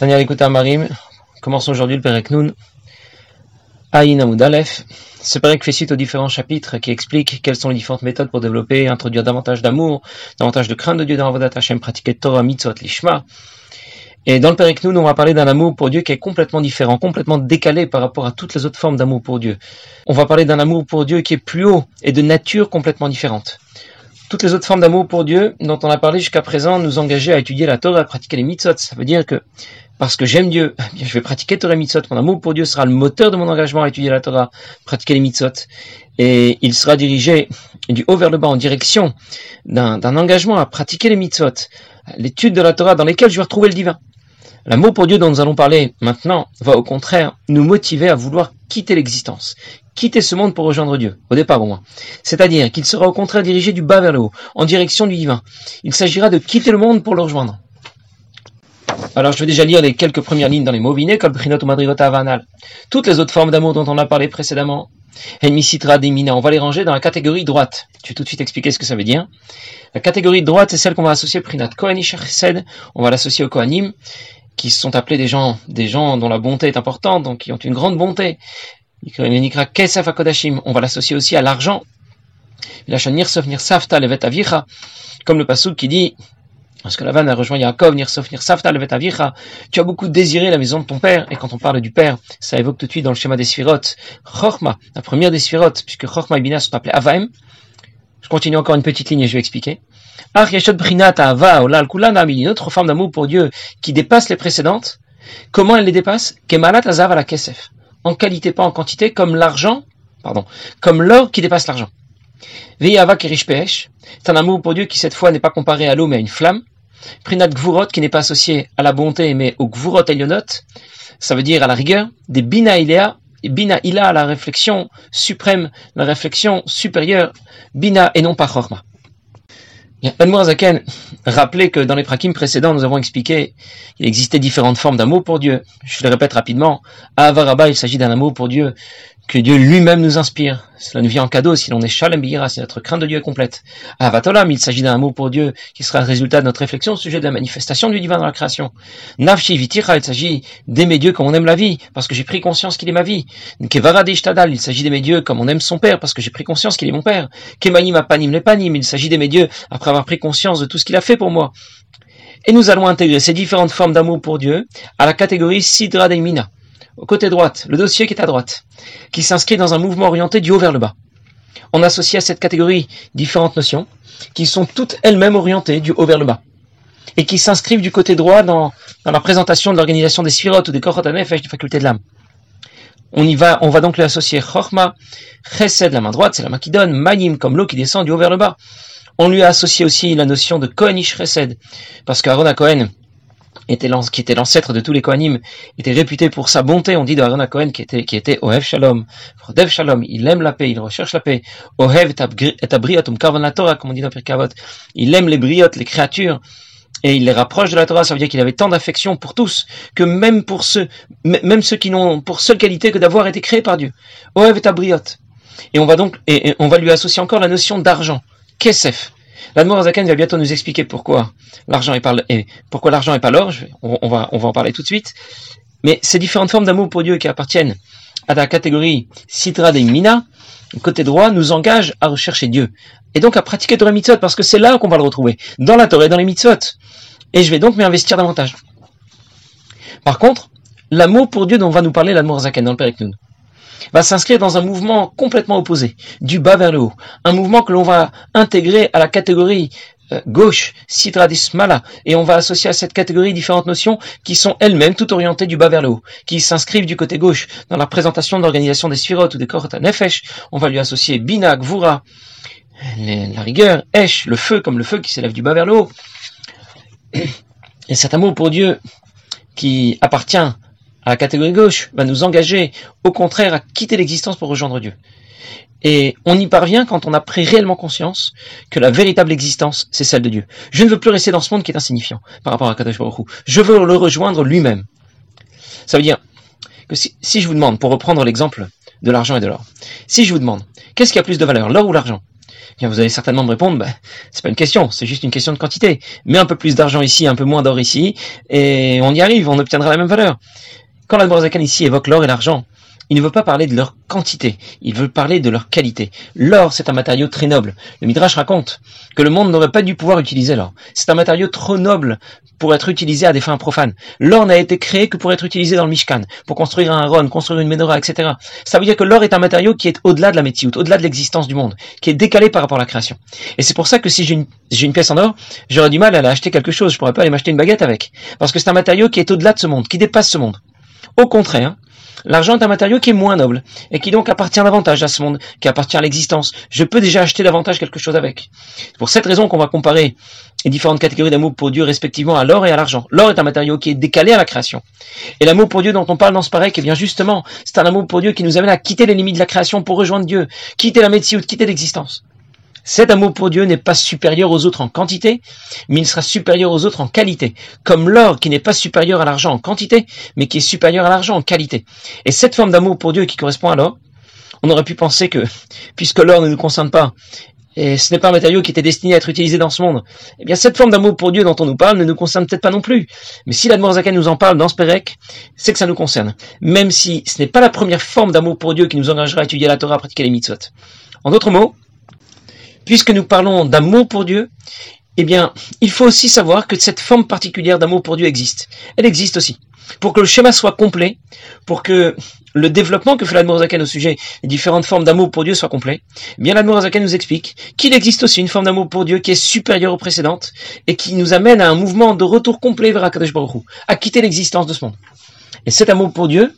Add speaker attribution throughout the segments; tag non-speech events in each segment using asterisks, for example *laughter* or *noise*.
Speaker 1: Daniel écoute Marim, commençons aujourd'hui le Perek Nun, Aïn Aleph. Ce Perek fait suite aux différents chapitres qui expliquent quelles sont les différentes méthodes pour développer, introduire davantage d'amour, davantage de crainte de Dieu dans Avodat Hashem, pratiquer Torah, Mitzvot, Lishma. Et dans le Perek Nun, on va parler d'un amour pour Dieu qui est complètement différent, complètement décalé par rapport à toutes les autres formes d'amour pour Dieu. On va parler d'un amour pour Dieu qui est plus haut et de nature complètement différente toutes les autres formes d'amour pour Dieu dont on a parlé jusqu'à présent nous engager à étudier la Torah, à pratiquer les mitzvot. Ça veut dire que parce que j'aime Dieu, *laughs* eh je vais pratiquer Torah et mitzvot. Mon amour pour Dieu sera le moteur de mon engagement à étudier la Torah, pratiquer les mitzvot. Et il sera dirigé du haut vers le bas en direction d'un engagement à pratiquer les mitzvot, l'étude de la Torah dans lesquelles je vais retrouver le divin. L'amour pour Dieu dont nous allons parler maintenant va au contraire nous motiver à vouloir quitter l'existence, quitter ce monde pour rejoindre Dieu, au départ au moins. C'est-à-dire qu'il sera au contraire dirigé du bas vers le haut, en direction du divin. Il s'agira de quitter le monde pour le rejoindre. Alors je vais déjà lire les quelques premières lignes dans les mots comme Toutes les autres formes d'amour dont on a parlé précédemment, on va les ranger dans la catégorie droite. Je vais tout de suite expliquer ce que ça veut dire? La catégorie droite, c'est celle qu'on va associer Prinat on va l'associer au Kohanim, qui sont appelés des gens, des gens dont la bonté est importante, donc qui ont une grande bonté. On va l'associer aussi à l'argent. Comme le pasuk qui dit, parce que la vanne a rejoint Yaakov, tu as beaucoup désiré la maison de ton père, et quand on parle du père, ça évoque tout de suite dans le schéma des sphirotes, Chorma, la première des sphirotes, puisque Chorma et Bina sont appelés Avaim. Je continue encore une petite ligne et je vais expliquer. Une autre forme d'amour pour Dieu qui dépasse les précédentes. Comment elle les dépasse? Kemalat Azav la Kesef. En qualité, pas en quantité, comme l'argent, pardon, comme l'or qui dépasse l'argent. Veyava Kerish C'est un amour pour Dieu qui cette fois n'est pas comparé à l'eau mais à une flamme. Prinat Gvurot qui n'est pas associé à la bonté mais au Gvurot Elionot. Ça veut dire à la rigueur. Des Bina Ilea Bina Ila la réflexion suprême, la réflexion supérieure, Bina et non pas Chorma. Zaken rappelait que dans les prakim précédents, nous avons expliqué qu'il existait différentes formes d'amour pour Dieu. Je le répète rapidement. À Avaraba, il s'agit d'un amour pour Dieu que Dieu lui-même nous inspire. Cela nous vient en cadeau si l'on est shalem si notre crainte de Dieu est complète. Avatolam, il s'agit d'un amour pour Dieu qui sera le résultat de notre réflexion au sujet de la manifestation du divin dans la création. Nafshi vitira, il s'agit d'aimer Dieu comme on aime la vie, parce que j'ai pris conscience qu'il est ma vie. Kevaradishtadal, il s'agit d'aimer Dieu comme on aime son père, parce que j'ai pris conscience qu'il est mon père. Kemanim apanim lepanim, il s'agit d'aimer Dieu après avoir pris conscience de tout ce qu'il a fait pour moi. Et nous allons intégrer ces différentes formes d'amour pour Dieu à la catégorie Sidra Daimina au côté droite, le dossier qui est à droite, qui s'inscrit dans un mouvement orienté du haut vers le bas. On associe à cette catégorie différentes notions qui sont toutes elles-mêmes orientées du haut vers le bas et qui s'inscrivent du côté droit dans, la présentation de l'organisation des sphirotes ou des korot des facultés de l'âme. On va, on va donc les associer Chorma, Chesed, la main droite, c'est la main qui donne, Manim, comme l'eau qui descend du haut vers le bas. On lui a associé aussi la notion de Kohenish Chesed, parce qu'Aaron Cohen, qui était l'ancêtre de tous les Kohanim, était réputé pour sa bonté. On dit de Aaron Cohen qui était, qui était Ohev Shalom. Dev Shalom, il aime la paix, il recherche la paix. Ohev et Torah, comme on dit dans Pirkavot. Il aime les briotes, les créatures, et il les rapproche de la Torah. Ça veut dire qu'il avait tant d'affection pour tous, que même pour ceux, même ceux qui n'ont pour seule qualité que d'avoir été créés par Dieu. Ohev et abriot. Et on va donc, et, on va lui associer encore la notion d'argent. Kesef. Zaken va bientôt nous expliquer pourquoi l'argent est pas et pourquoi l'argent est pas l'or. On, va on va en parler tout de suite. Mais ces différentes formes d'amour pour Dieu qui appartiennent à la catégorie Sitra de Mina, côté droit, nous engagent à rechercher Dieu. Et donc à pratiquer Torah Mitzvot, parce que c'est là qu'on va le retrouver, dans la Torah et dans les Mitzvot. Et je vais donc m'y investir davantage. Par contre, l'amour pour Dieu dont va nous parler Zaken dans le Père va s'inscrire dans un mouvement complètement opposé, du bas vers le haut. Un mouvement que l'on va intégrer à la catégorie euh, gauche, Mala, et on va associer à cette catégorie différentes notions qui sont elles-mêmes toutes orientées du bas vers le haut, qui s'inscrivent du côté gauche. Dans la présentation de l'organisation des sphirotes ou des korot on va lui associer Bina, Gvura, la rigueur, Esh, le feu, comme le feu qui s'élève du bas vers le haut. Et cet amour pour Dieu qui appartient la catégorie gauche va nous engager au contraire à quitter l'existence pour rejoindre Dieu. Et on y parvient quand on a pris réellement conscience que la véritable existence, c'est celle de Dieu. Je ne veux plus rester dans ce monde qui est insignifiant par rapport à Kadosh Baruch Je veux le rejoindre lui-même. Ça veut dire que si, je vous demande, pour reprendre l'exemple de l'argent et de l'or, si je vous demande, qu'est-ce qui a plus de valeur, l'or ou l'argent? Bien, vous allez certainement me répondre, ben, c'est pas une question, c'est juste une question de quantité. Mais un peu plus d'argent ici, un peu moins d'or ici, et on y arrive, on obtiendra la même valeur. Quand la ici évoque l'or et l'argent, il ne veut pas parler de leur quantité, il veut parler de leur qualité. L'or, c'est un matériau très noble. Le Midrash raconte que le monde n'aurait pas dû pouvoir utiliser l'or. C'est un matériau trop noble pour être utilisé à des fins profanes. L'or n'a été créé que pour être utilisé dans le Mishkan, pour construire un ron, construire une menorah, etc. Ça veut dire que l'or est un matériau qui est au-delà de la métiout, au-delà de l'existence du monde, qui est décalé par rapport à la création. Et c'est pour ça que si j'ai une, pièce en or, j'aurais du mal à aller acheter quelque chose, je pourrais pas aller m'acheter une baguette avec. Parce que c'est un matériau qui est au-delà de ce monde, qui dépasse ce monde. Au contraire, L'argent est un matériau qui est moins noble et qui donc appartient davantage à ce monde, qui appartient à l'existence. Je peux déjà acheter davantage quelque chose avec. C'est pour cette raison qu'on va comparer les différentes catégories d'amour pour Dieu respectivement à l'or et à l'argent. L'or est un matériau qui est décalé à la création. Et l'amour pour Dieu dont on parle dans ce pareil, eh bien justement, c'est un amour pour Dieu qui nous amène à quitter les limites de la création pour rejoindre Dieu, quitter la médecine, quitter l'existence. Cet amour pour Dieu n'est pas supérieur aux autres en quantité, mais il sera supérieur aux autres en qualité. Comme l'or qui n'est pas supérieur à l'argent en quantité, mais qui est supérieur à l'argent en qualité. Et cette forme d'amour pour Dieu qui correspond à l'or, on aurait pu penser que, puisque l'or ne nous concerne pas, et ce n'est pas un matériau qui était destiné à être utilisé dans ce monde, eh bien cette forme d'amour pour Dieu dont on nous parle ne nous concerne peut-être pas non plus. Mais si l'Admorazaka nous en parle dans ce Pérec, c'est que ça nous concerne. Même si ce n'est pas la première forme d'amour pour Dieu qui nous engagera à étudier la Torah, à pratiquer les mitzvot. En d'autres mots, puisque nous parlons d'amour pour Dieu, eh il faut aussi savoir que cette forme particulière d'amour pour Dieu existe. Elle existe aussi. Pour que le schéma soit complet, pour que le développement que fait l'Admorazaken au sujet des différentes formes d'amour pour Dieu soit complet, eh bien l'Admorazaken nous explique qu'il existe aussi une forme d'amour pour Dieu qui est supérieure aux précédentes et qui nous amène à un mouvement de retour complet vers Akadosh Baruch à quitter l'existence de ce monde. Et cet amour pour Dieu,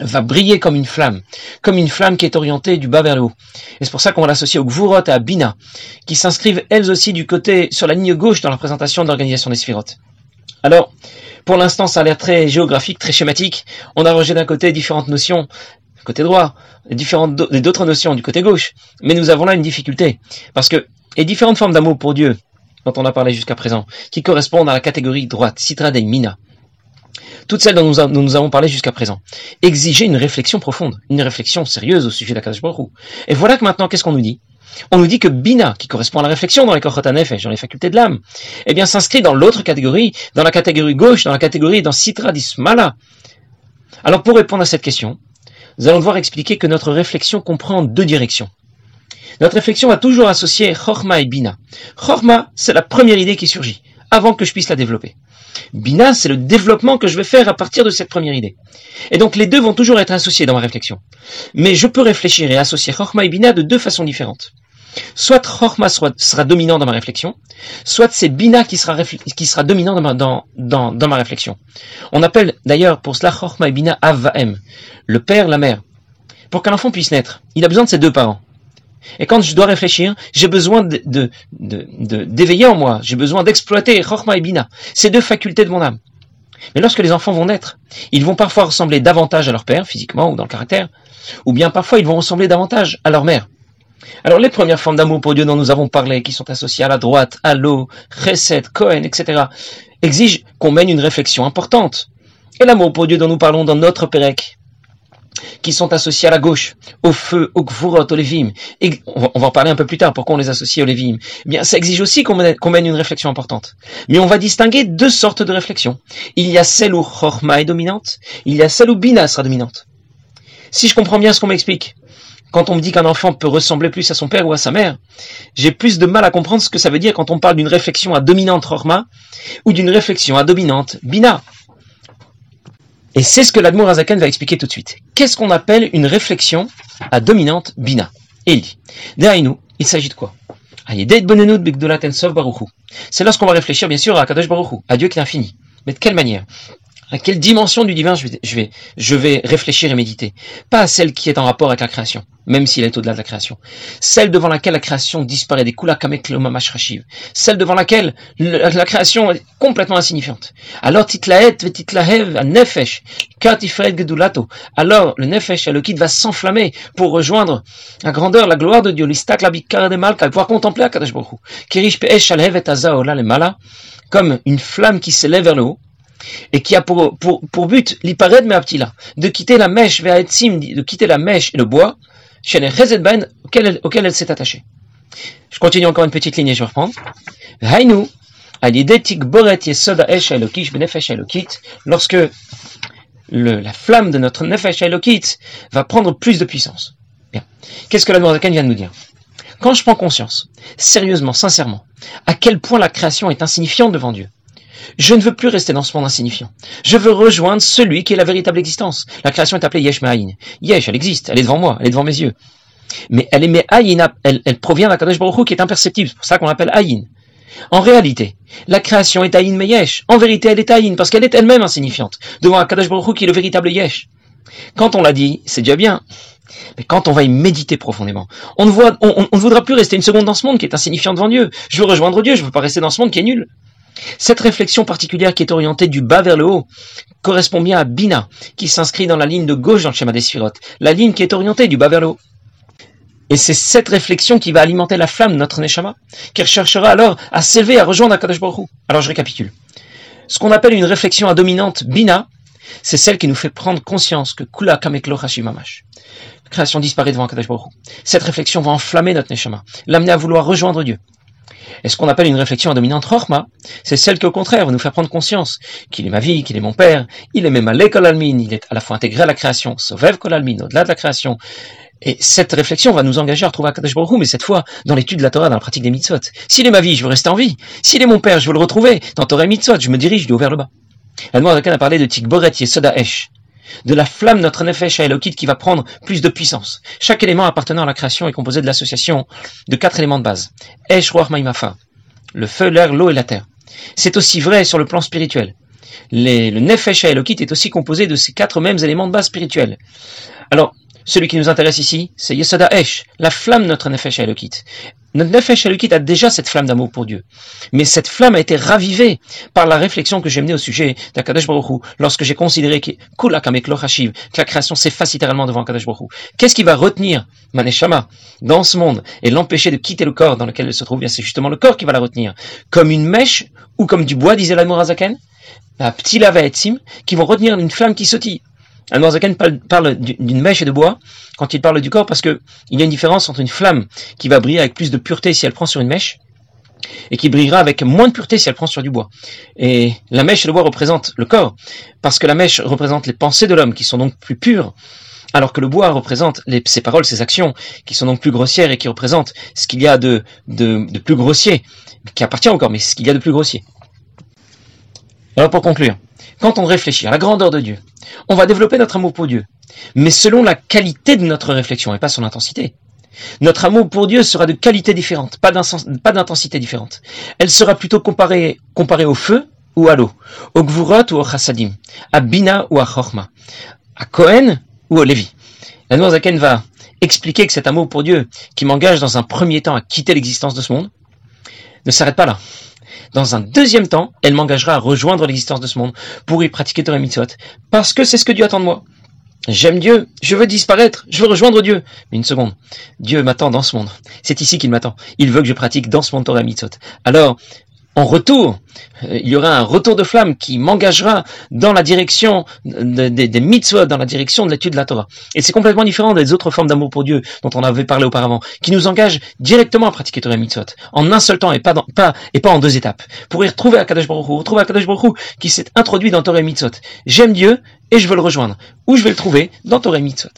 Speaker 1: va briller comme une flamme, comme une flamme qui est orientée du bas vers le haut. Et c'est pour ça qu'on va l'associer au Gvurot et à Bina, qui s'inscrivent elles aussi du côté, sur la ligne gauche dans la présentation de l'organisation des Sphirotes. Alors, pour l'instant, ça a l'air très géographique, très schématique. On a rejeté d'un côté différentes notions, côté droit, et différentes d'autres notions du côté gauche. Mais nous avons là une difficulté. Parce que les différentes formes d'amour pour Dieu, dont on a parlé jusqu'à présent, qui correspondent à la catégorie droite, Citra Mina, toutes celles dont nous, nous avons parlé jusqu'à présent, exigeaient une réflexion profonde, une réflexion sérieuse au sujet de la Baruch Et voilà que maintenant, qu'est-ce qu'on nous dit? On nous dit que Bina, qui correspond à la réflexion dans les et dans les facultés de l'âme, eh bien, s'inscrit dans l'autre catégorie, dans la catégorie gauche, dans la catégorie dans Sitra Dismala. Alors, pour répondre à cette question, nous allons devoir expliquer que notre réflexion comprend deux directions. Notre réflexion va toujours associer Chorma et Bina. Chorma, c'est la première idée qui surgit, avant que je puisse la développer. Bina, c'est le développement que je vais faire à partir de cette première idée. Et donc les deux vont toujours être associés dans ma réflexion. Mais je peux réfléchir et associer Chorma et Bina de deux façons différentes. Soit Chorma sera dominant dans ma réflexion, soit c'est Bina qui sera, dominant dans ma, dans, dans, ma réflexion. On appelle d'ailleurs pour cela Chorma et Bina Avaem, le père, la mère. Pour qu'un enfant puisse naître, il a besoin de ses deux parents. Et quand je dois réfléchir, j'ai besoin de, d'éveiller en moi, j'ai besoin d'exploiter Chochma et Bina, ces deux facultés de mon âme. Mais lorsque les enfants vont naître, ils vont parfois ressembler davantage à leur père, physiquement ou dans le caractère, ou bien parfois ils vont ressembler davantage à leur mère. Alors les premières formes d'amour pour Dieu dont nous avons parlé, qui sont associées à la droite, à l'eau, Chesed, Cohen, etc., exigent qu'on mène une réflexion importante. Et l'amour pour Dieu dont nous parlons dans notre Pérec, qui sont associés à la gauche, au feu, au gvurot, au levim, et on va en parler un peu plus tard, pourquoi on les associe au levim, eh bien, ça exige aussi qu'on mène, une réflexion importante. Mais on va distinguer deux sortes de réflexions. Il y a celle où chorma est dominante, il y a celle où bina sera dominante. Si je comprends bien ce qu'on m'explique, quand on me dit qu'un enfant peut ressembler plus à son père ou à sa mère, j'ai plus de mal à comprendre ce que ça veut dire quand on parle d'une réflexion à dominante chorma ou d'une réflexion à dominante bina. Et c'est ce que l'Admour Azakan va expliquer tout de suite. Qu'est-ce qu'on appelle une réflexion à dominante bina? Et il dit, il s'agit de quoi? C'est lorsqu'on va réfléchir bien sûr à Kadosh Baruchu, à Dieu qui est infini. Mais de quelle manière? À quelle dimension du divin je vais, je vais, je vais réfléchir et méditer? Pas à celle qui est en rapport avec la création, même s'il est au-delà de la création. Celle devant laquelle la création disparaît des kamek rashiv. Celle devant laquelle la création est complètement insignifiante. Alors titlaet vetitlahev nefesh gedulato. Alors le nefesh, le kit va s'enflammer pour rejoindre la grandeur, la gloire de Dieu. L'istak la de malka, pouvoir contempler Akadosh Baruch Kirish pe'esh alhev et le mala, comme une flamme qui s'élève vers le haut et qui a pour, pour, pour but, l'ipared me'aptila, de quitter la mèche de quitter la mèche et le bois, auquel elle, auquel elle s'est attachée. Je continue encore une petite ligne et je vais reprendre. Hainu, lorsque le, la flamme de notre nefesh elokit va prendre plus de puissance. Bien. Qu'est-ce que la Noirzakan vient de nous dire? Quand je prends conscience, sérieusement, sincèrement, à quel point la création est insignifiante devant Dieu, je ne veux plus rester dans ce monde insignifiant. Je veux rejoindre celui qui est la véritable existence. La création est appelée Yesh Ma'ayin. Yesh, elle existe, elle est devant moi, elle est devant mes yeux. Mais elle est Me'ayin, elle, elle provient d'un Kadosh Baruch qui est imperceptible. C'est pour ça qu'on l'appelle Ayin. En réalité, la création est Aïn Meyesh. En vérité, elle est Aïn parce qu'elle est elle-même insignifiante devant Akadosh Baruch Hu qui est le véritable Yesh. Quand on l'a dit, c'est déjà bien. Mais quand on va y méditer profondément, on ne, on, ne voudra plus rester une seconde dans ce monde qui est insignifiant devant Dieu. Je veux rejoindre Dieu, je ne veux pas rester dans ce monde qui est nul. Cette réflexion particulière qui est orientée du bas vers le haut correspond bien à Bina, qui s'inscrit dans la ligne de gauche dans le schéma des sphirotes, la ligne qui est orientée du bas vers le haut. Et c'est cette réflexion qui va alimenter la flamme de notre Neshama, qui recherchera alors à s'élever, à rejoindre Akadosh Baruch Alors je récapitule. Ce qu'on appelle une réflexion à dominante Bina, c'est celle qui nous fait prendre conscience que Kula Kameklo Hashimamash. La création disparaît devant Akadosh Baruch Cette réflexion va enflammer notre Neshama, l'amener à vouloir rejoindre Dieu. Et ce qu'on appelle une réflexion à dominante Rochma, c'est celle qui au contraire va nous faire prendre conscience qu'il est ma vie, qu'il est mon père, il est même à l'école almine, il est à la fois intégré à la création, Sovev Kolalmin, au-delà de la création, et cette réflexion va nous engager à retrouver Akadosh Baruch mais cette fois dans l'étude de la Torah, dans la pratique des mitzvot. S'il est ma vie, je veux rester en vie. S'il est mon père, je veux le retrouver. Dans Torah et mitzvot, je me dirige du haut vers le bas. La a parlé de Tikboret Yesoda Esh, de la flamme notre nefesh Elokit qui va prendre plus de puissance. Chaque élément appartenant à la création est composé de l'association de quatre éléments de base. Esh, Ma'imafa. Le feu, l'air, l'eau et la terre. C'est aussi vrai sur le plan spirituel. le nefesh Elokit est aussi composé de ces quatre mêmes éléments de base spirituels. Alors, celui qui nous intéresse ici, c'est Yesada Esh, la flamme de notre Nefesh Elokit. Notre Nefesh Elokit a déjà cette flamme d'amour pour Dieu. Mais cette flamme a été ravivée par la réflexion que j'ai menée au sujet d'Akadosh Baruch lorsque j'ai considéré que que la création s'efface littéralement devant Akadosh Baruch Qu'est-ce qui va retenir Maneshama dans ce monde et l'empêcher de quitter le corps dans lequel elle se trouve? C'est justement le corps qui va la retenir. Comme une mèche ou comme du bois, disait l'Amour Azaken, un petit lava et qui vont retenir une flamme qui sautille. Al-Morzaken parle d'une mèche et de bois quand il parle du corps parce qu'il y a une différence entre une flamme qui va briller avec plus de pureté si elle prend sur une mèche et qui brillera avec moins de pureté si elle prend sur du bois. Et la mèche et le bois représentent le corps parce que la mèche représente les pensées de l'homme qui sont donc plus pures alors que le bois représente ses paroles, ses actions, qui sont donc plus grossières et qui représentent ce qu'il y a de plus grossier, qui appartient au corps, mais ce qu'il y a de plus grossier. Alors pour conclure, quand on réfléchit à la grandeur de Dieu, on va développer notre amour pour Dieu, mais selon la qualité de notre réflexion et pas son intensité. Notre amour pour Dieu sera de qualité différente, pas d'intensité différente. Elle sera plutôt comparée, au feu ou à l'eau, au gvurot ou au chassadim, à bina ou à chorma, à Cohen ou au Lévi. La Noirzaken va expliquer que cet amour pour Dieu, qui m'engage dans un premier temps à quitter l'existence de ce monde, ne s'arrête pas là. Dans un deuxième temps, elle m'engagera à rejoindre l'existence de ce monde pour y pratiquer Torah Mitzvot. Parce que c'est ce que Dieu attend de moi. J'aime Dieu, je veux disparaître, je veux rejoindre Dieu. Une seconde, Dieu m'attend dans ce monde. C'est ici qu'il m'attend. Il veut que je pratique dans ce monde Torah Mitzvot. Alors, en retour, euh, il y aura un retour de flamme qui m'engagera dans la direction des, mitzvot, dans la direction de l'étude de la Torah. Et c'est complètement différent des autres formes d'amour pour Dieu dont on avait parlé auparavant, qui nous engagent directement à pratiquer Torah et mitzvot, en un seul temps et pas, et pas en deux étapes, pour y retrouver Akadosh Baruch Hu, retrouver Akadosh Baruch qui s'est introduit dans Torah et mitzvot. J'aime Dieu et je veux le rejoindre. Où je vais le trouver Dans Torah et mitzvot.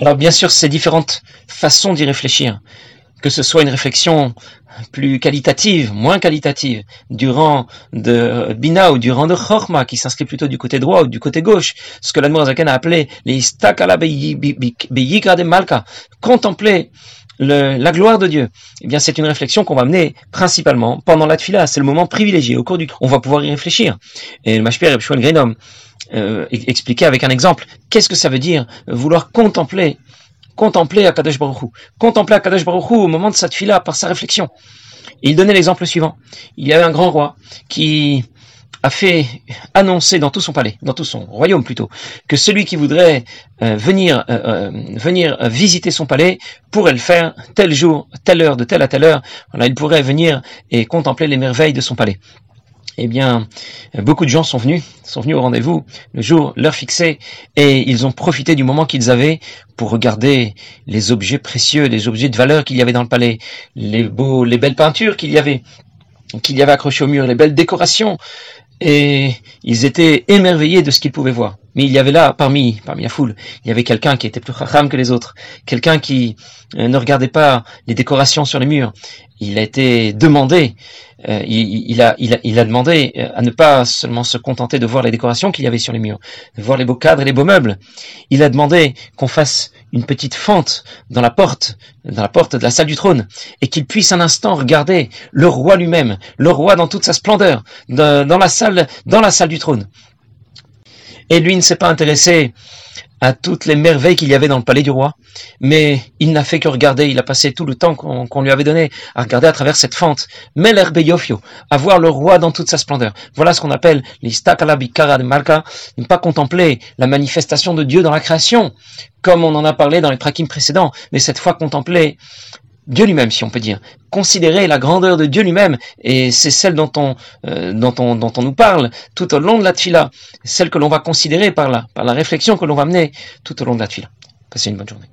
Speaker 1: Alors bien sûr, ces différentes façons d'y réfléchir, que ce soit une réflexion plus qualitative, moins qualitative, du rang de Bina ou du rang de Chorma, qui s'inscrit plutôt du côté droit ou du côté gauche, ce que l'Admorazaken a appelé les Istakala de Malka, contempler la gloire de Dieu. Eh bien, c'est une réflexion qu'on va mener principalement pendant la tfila. C'est le moment privilégié au cours du. On va pouvoir y réfléchir. Et le Mashpir Ebshouan Grenom euh, expliquait avec un exemple qu'est-ce que ça veut dire vouloir contempler contempler Akadosh Baruch Hu. Contempler Hu au moment de sa tfila par sa réflexion. il donnait l'exemple suivant. Il y avait un grand roi qui a fait annoncer dans tout son palais, dans tout son royaume plutôt, que celui qui voudrait euh, venir euh, euh, venir visiter son palais pourrait le faire tel jour, telle heure, de telle à telle heure. Voilà, il pourrait venir et contempler les merveilles de son palais. Eh bien, beaucoup de gens sont venus, sont venus au rendez-vous le jour, l'heure fixée, et ils ont profité du moment qu'ils avaient pour regarder les objets précieux, les objets de valeur qu'il y avait dans le palais, les beaux, les belles peintures qu'il y avait, qu'il y avait accrochées au mur, les belles décorations, et ils étaient émerveillés de ce qu'ils pouvaient voir. Mais il y avait là, parmi, parmi la foule, il y avait quelqu'un qui était plus racham que les autres, quelqu'un qui euh, ne regardait pas les décorations sur les murs. Il a été demandé, euh, il, a, il, a, demandé euh, à ne pas seulement se contenter de voir les décorations qu'il y avait sur les murs, de voir les beaux cadres et les beaux meubles. Il a demandé qu'on fasse une petite fente dans la porte, dans la porte de la salle du trône, et qu'il puisse un instant regarder le roi lui-même, le roi dans toute sa splendeur, dans la salle, dans la salle du trône. Et lui ne s'est pas intéressé à toutes les merveilles qu'il y avait dans le palais du roi, mais il n'a fait que regarder, il a passé tout le temps qu'on lui avait donné à regarder à travers cette fente, Meler Beyofio, à voir le roi dans toute sa splendeur. Voilà ce qu'on appelle l'Istakalabikara de Marka, ne pas contempler la manifestation de Dieu dans la création, comme on en a parlé dans les prakim précédents, mais cette fois contempler Dieu lui-même, si on peut dire. Considérer la grandeur de Dieu lui-même, et c'est celle dont on, euh, dont, on, dont on nous parle tout au long de la tfila, celle que l'on va considérer par la, par la réflexion que l'on va mener tout au long de la tfila. Passez une bonne journée.